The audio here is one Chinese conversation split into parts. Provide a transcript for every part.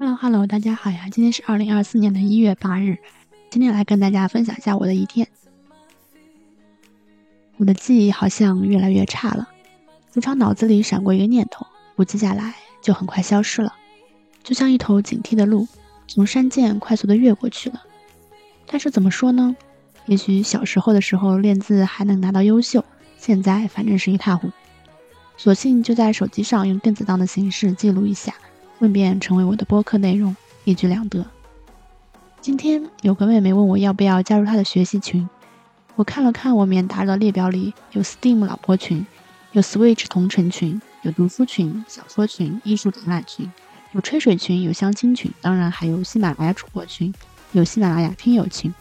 Hello Hello，大家好呀！今天是二零二四年的一月八日，今天来跟大家分享一下我的一天。我的记忆好像越来越差了，时常脑子里闪过一个念头，不记下来就很快消失了，就像一头警惕的鹿，从山涧快速的越过去了。但是怎么说呢？也许小时候的时候练字还能拿到优秀，现在反正是一塌糊涂，索性就在手机上用电子档的形式记录一下。顺便成为我的播客内容，一举两得。今天有个妹妹问我要不要加入她的学习群，我看了看我免打扰的列表里，有 Steam 老婆群，有 Switch 同城群，有读书群、小说群、艺术展览群，有吹水群，有相亲群，当然还有喜马拉雅主播群，有喜马拉雅听友群，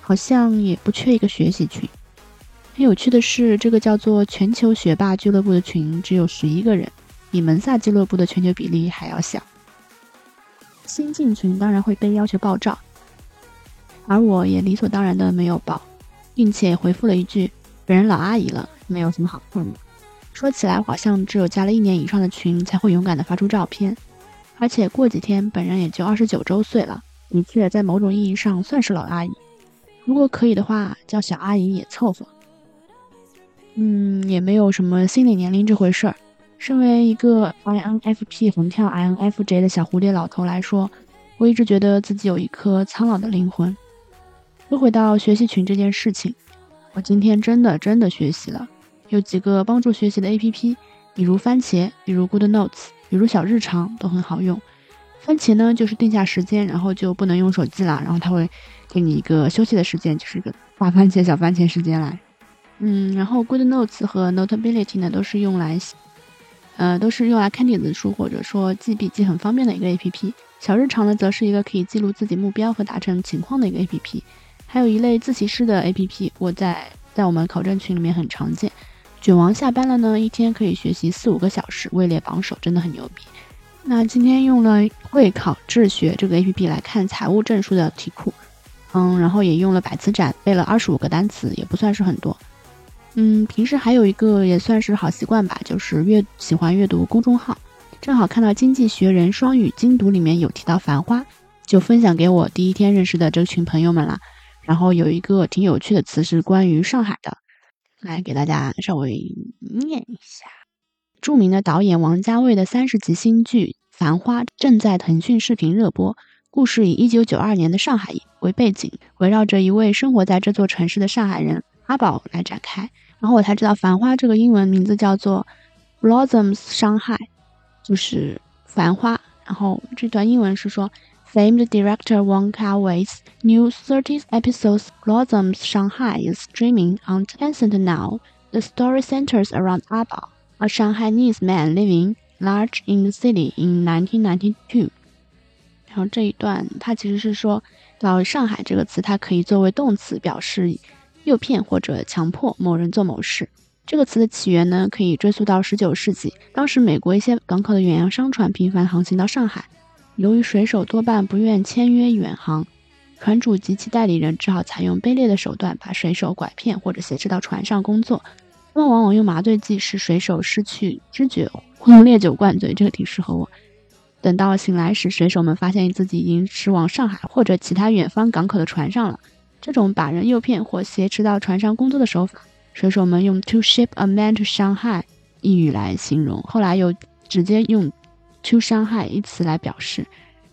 好像也不缺一个学习群。很有趣的是，这个叫做全球学霸俱乐部的群只有十一个人。比门萨俱乐部的全球比例还要小。新进群当然会被要求爆照，而我也理所当然的没有爆，并且回复了一句：“本人老阿姨了，没有什么好看的。”说起来，好像只有加了一年以上的群才会勇敢的发出照片，而且过几天本人也就二十九周岁了，的确在某种意义上算是老阿姨。如果可以的话，叫小阿姨也凑合。嗯，也没有什么心理年龄这回事儿。身为一个 INFP 横跳 INFJ 的小蝴蝶老头来说，我一直觉得自己有一颗苍老的灵魂。又回到学习群这件事情，我今天真的真的学习了，有几个帮助学习的 APP，比如番茄，比如 Good Notes，比如小日常都很好用。番茄呢，就是定下时间，然后就不能用手机了，然后它会给你一个休息的时间，就是一个大番茄小番茄时间来。嗯，然后 Good Notes 和 Notability 呢，都是用来。呃，都是用来看电子书或者说记笔记很方便的一个 A P P。小日常呢，则是一个可以记录自己目标和达成情况的一个 A P P。还有一类自习室的 A P P，我在在我们考证群里面很常见。卷王下班了呢，一天可以学习四五个小时，位列榜首，真的很牛逼。那今天用了会考智学这个 A P P 来看财务证书的题库，嗯，然后也用了百词斩背了二十五个单词，也不算是很多。嗯，平时还有一个也算是好习惯吧，就是阅喜欢阅读公众号，正好看到《经济学人》双语精读里面有提到《繁花》，就分享给我第一天认识的这群朋友们了。然后有一个挺有趣的词是关于上海的，来给大家稍微念一下。著名的导演王家卫的三十集新剧《繁花》正在腾讯视频热播，故事以一九九二年的上海为背景，围绕着一位生活在这座城市的上海人阿宝来展开。然后我才知道，《繁花》这个英文名字叫做《Blossoms》伤害，就是繁花。然后这段英文是说，Famed director Wong Kar-wai's new 30 episodes Blossoms Shanghai is streaming on Tencent now. The story centers around Abao, a Shanghainese man living large in the city in 1992. 然后这一段它其实是说到上海这个词，它可以作为动词表示。诱骗或者强迫某人做某事，这个词的起源呢，可以追溯到十九世纪。当时美国一些港口的远洋商船频繁航行到上海，由于水手多半不愿签约远航，船主及其代理人只好采用卑劣的手段，把水手拐骗或者挟持到船上工作。他们往往用麻醉剂使水手失去知觉，或用烈酒灌醉，这个挺适合我。等到醒来时，水手们发现自己已经驶往上海或者其他远方港口的船上了。这种把人诱骗或挟持到船上工作的手法，水手们用 to ship a man to Shanghai 一语来形容，后来又直接用 to Shanghai 一词来表示。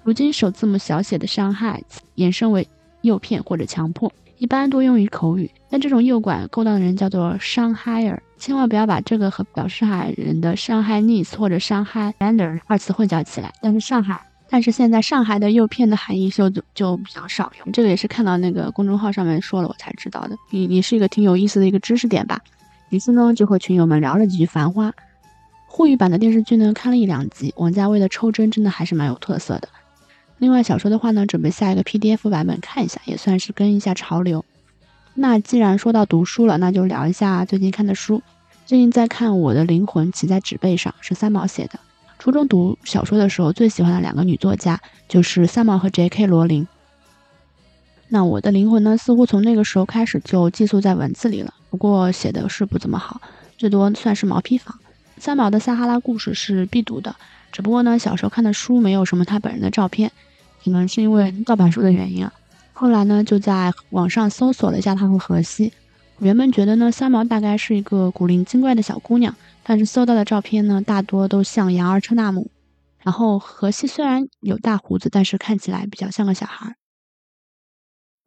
如今首字母小写的 Shanghai 衍生为诱骗或者强迫，一般多用于口语。但这种诱拐勾当的人叫做 shanghai 千万不要把这个和表示上海人的 Shanghaiese 或者 Shanghailander 二词混淆起来。但是上海。但是现在上海的诱骗的含义就就比较少用，这个也是看到那个公众号上面说了我才知道的，也也是一个挺有意思的一个知识点吧。于是呢就和群友们聊了几句《繁花》，沪语版的电视剧呢看了一两集，王家卫的抽帧真的还是蛮有特色的。另外小说的话呢，准备下一个 PDF 版本看一下，也算是跟一下潮流。那既然说到读书了，那就聊一下最近看的书。最近在看《我的灵魂骑在纸背上》，是三毛写的。初中读小说的时候，最喜欢的两个女作家就是三毛和 J.K. 罗琳。那我的灵魂呢，似乎从那个时候开始就寄宿在文字里了。不过写的是不怎么好，最多算是毛坯房。三毛的《撒哈拉故事》是必读的，只不过呢，小时候看的书没有什么他本人的照片，可能是因为盗版书的原因啊。后来呢，就在网上搜索了一下他和荷西。原本觉得呢，三毛大概是一个古灵精怪的小姑娘，但是搜到的照片呢，大多都像杨儿车纳姆。然后荷西虽然有大胡子，但是看起来比较像个小孩。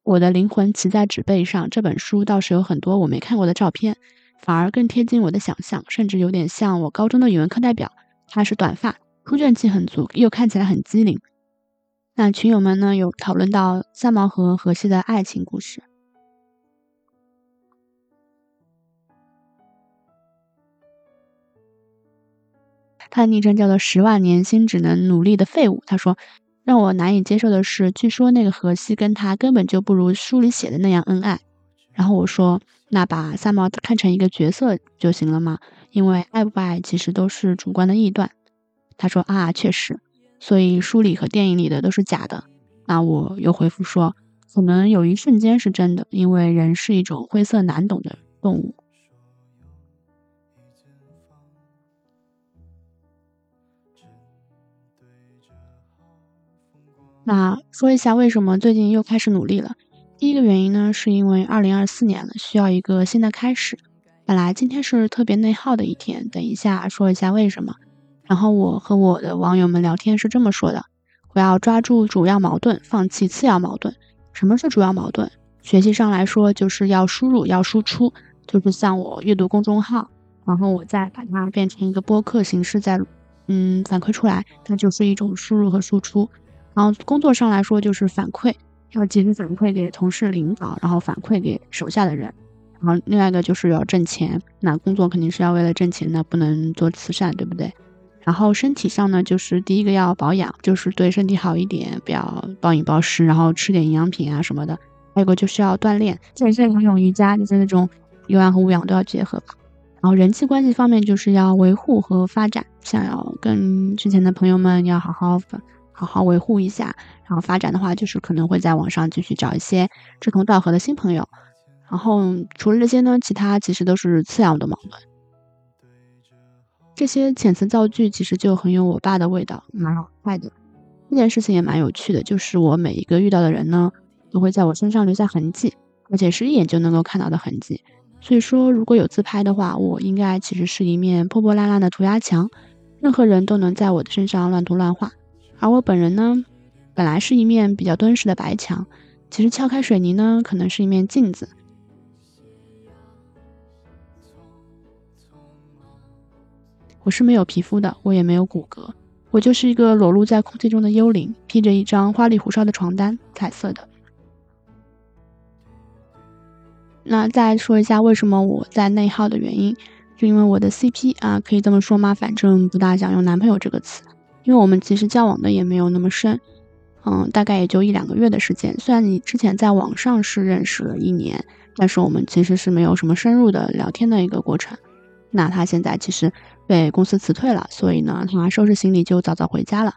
我的灵魂骑在纸背上这本书倒是有很多我没看过的照片，反而更贴近我的想象，甚至有点像我高中的语文课代表。他是短发，书卷气很足，又看起来很机灵。那群友们呢有讨论到三毛和荷西的爱情故事。他的昵称叫做“十万年薪只能努力的废物”。他说：“让我难以接受的是，据说那个荷西跟他根本就不如书里写的那样恩爱。”然后我说：“那把三毛看成一个角色就行了吗？因为爱不爱其实都是主观的臆断。”他说：“啊，确实。”所以书里和电影里的都是假的。那我又回复说，可能有一瞬间是真的，因为人是一种灰色难懂的动物。那说一下为什么最近又开始努力了。第一个原因呢，是因为二零二四年了，需要一个新的开始。本来今天是特别内耗的一天，等一下说一下为什么。然后我和我的网友们聊天是这么说的：我要抓住主要矛盾，放弃次要矛盾。什么是主要矛盾？学习上来说，就是要输入，要输出，就是像我阅读公众号，然后我再把它变成一个播客形式，再嗯反馈出来，那就是一种输入和输出。然后工作上来说，就是反馈，要及时反馈给同事、领导，然后反馈给手下的人。然后另外一个就是要挣钱，那工作肯定是要为了挣钱的，不能做慈善，对不对？然后身体上呢，就是第一个要保养，就是对身体好一点，不要暴饮暴食，然后吃点营养品啊什么的。还有个就是要锻炼，健身、游泳、瑜伽，就是那种有氧和无氧都要结合。然后人际关系方面就是要维护和发展，想要跟之前的朋友们要好好好好维护一下。然后发展的话，就是可能会在网上继续找一些志同道合的新朋友。然后除了这些呢，其他其实都是次要的矛盾。这些遣词造句其实就很有我爸的味道，蛮好快的。这件事情也蛮有趣的，就是我每一个遇到的人呢，都会在我身上留下痕迹，而且是一眼就能够看到的痕迹。所以说，如果有自拍的话，我应该其实是一面破破烂烂的涂鸦墙，任何人都能在我的身上乱涂乱画。而我本人呢，本来是一面比较敦实的白墙，其实敲开水泥呢，可能是一面镜子。我是没有皮肤的，我也没有骨骼，我就是一个裸露在空气中的幽灵，披着一张花里胡哨的床单，彩色的。那再说一下为什么我在内耗的原因，就因为我的 CP 啊，可以这么说吗？反正不大想用男朋友这个词，因为我们其实交往的也没有那么深，嗯，大概也就一两个月的时间。虽然你之前在网上是认识了一年，但是我们其实是没有什么深入的聊天的一个过程。那他现在其实。被公司辞退了，所以呢，他收拾行李就早早回家了。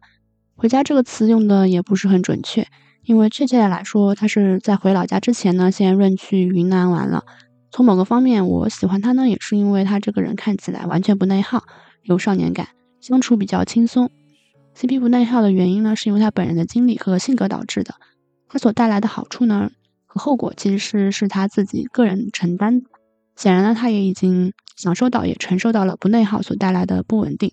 回家这个词用的也不是很准确，因为确切的来说，他是在回老家之前呢，先润去云南玩了。从某个方面，我喜欢他呢，也是因为他这个人看起来完全不内耗，有少年感，相处比较轻松。CP 不内耗的原因呢，是因为他本人的经历和性格导致的。他所带来的好处呢和后果，其实是是他自己个人承担。显然呢，他也已经。享受到也承受到了不内耗所带来的不稳定。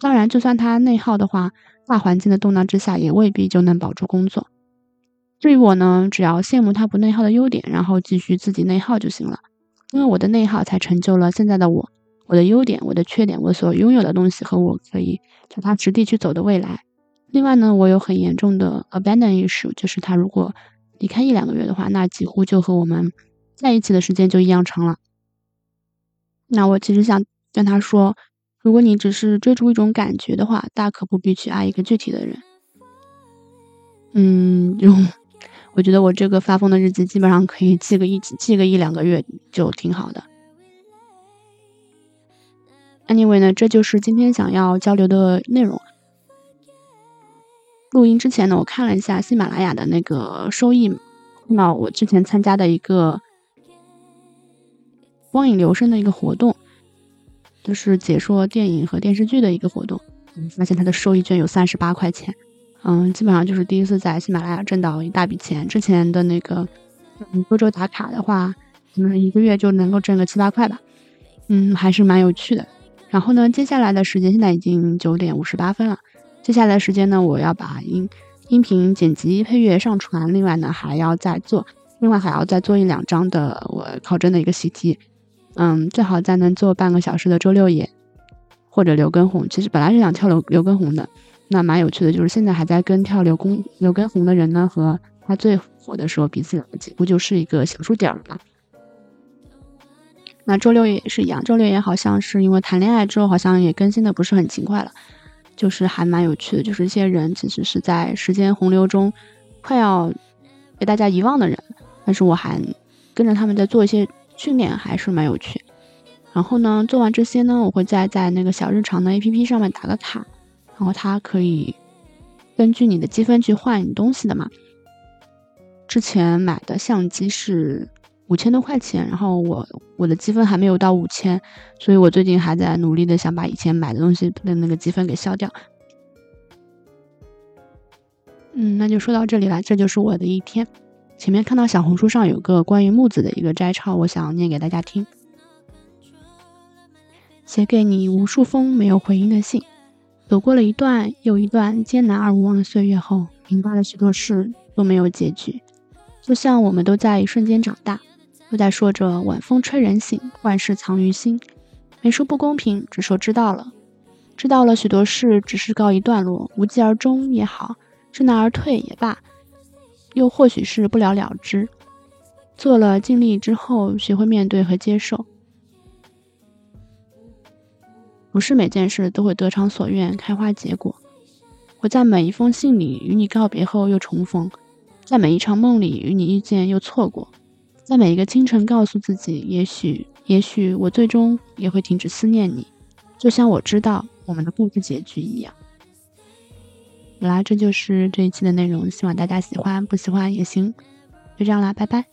当然，就算他内耗的话，大环境的动荡之下也未必就能保住工作。至于我呢，只要羡慕他不内耗的优点，然后继续自己内耗就行了。因为我的内耗才成就了现在的我。我的优点、我的缺点、我所拥有的东西和我可以脚踏实地去走的未来。另外呢，我有很严重的 abandon issue，就是他如果离开一两个月的话，那几乎就和我们在一起的时间就一样长了。那我其实想跟他说，如果你只是追逐一种感觉的话，大可不必去爱一个具体的人。嗯，就我觉得我这个发疯的日记基本上可以记个一记个一两个月就挺好的。Anyway 呢，这就是今天想要交流的内容。录音之前呢，我看了一下喜马拉雅的那个收益，看到我之前参加的一个。光影留声的一个活动，就是解说电影和电视剧的一个活动。发现它的收益券有三十八块钱，嗯，基本上就是第一次在喜马拉雅挣到一大笔钱。之前的那个，嗯，周周打卡的话，可能一个月就能够挣个七八块吧。嗯，还是蛮有趣的。然后呢，接下来的时间现在已经九点五十八分了。接下来时间呢，我要把音音频剪辑、配乐上传，另外呢还要再做，另外还要再做一两张的我考证的一个习题。嗯，最好再能做半个小时的周六野或者刘畊宏。其实本来是想跳刘刘畊宏的，那蛮有趣的。就是现在还在跟跳刘畊刘畊宏的人呢，和他最火的时候彼此了解，不就是一个小数点儿吗？那周六也是一样，周六也好像是因为谈恋爱之后，好像也更新的不是很勤快了，就是还蛮有趣的。就是一些人其实是在时间洪流中快要被大家遗忘的人，但是我还跟着他们在做一些训练，还是蛮有趣。然后呢，做完这些呢，我会再在那个小日常的 APP 上面打个卡，然后它可以根据你的积分去换你东西的嘛。之前买的相机是。五千多块钱，然后我我的积分还没有到五千，所以我最近还在努力的想把以前买的东西的那个积分给消掉。嗯，那就说到这里了，这就是我的一天。前面看到小红书上有个关于木子的一个摘抄，我想念给大家听。写给你无数封没有回音的信，走过了一段又一段艰难而无望的岁月后，明白了许多事都没有结局，就像我们都在一瞬间长大。又在说着“晚风吹人醒，万事藏于心”，没说不公平，只说知道了。知道了许多事，只是告一段落，无疾而终也好，知难而退也罢，又或许是不了了之。做了尽力之后，学会面对和接受。不是每件事都会得偿所愿，开花结果。我在每一封信里与你告别后又重逢，在每一场梦里与你遇见又错过。在每一个清晨，告诉自己，也许，也许我最终也会停止思念你，就像我知道我们的故事结局一样。好啦，这就是这一期的内容，希望大家喜欢，不喜欢也行，就这样啦，拜拜。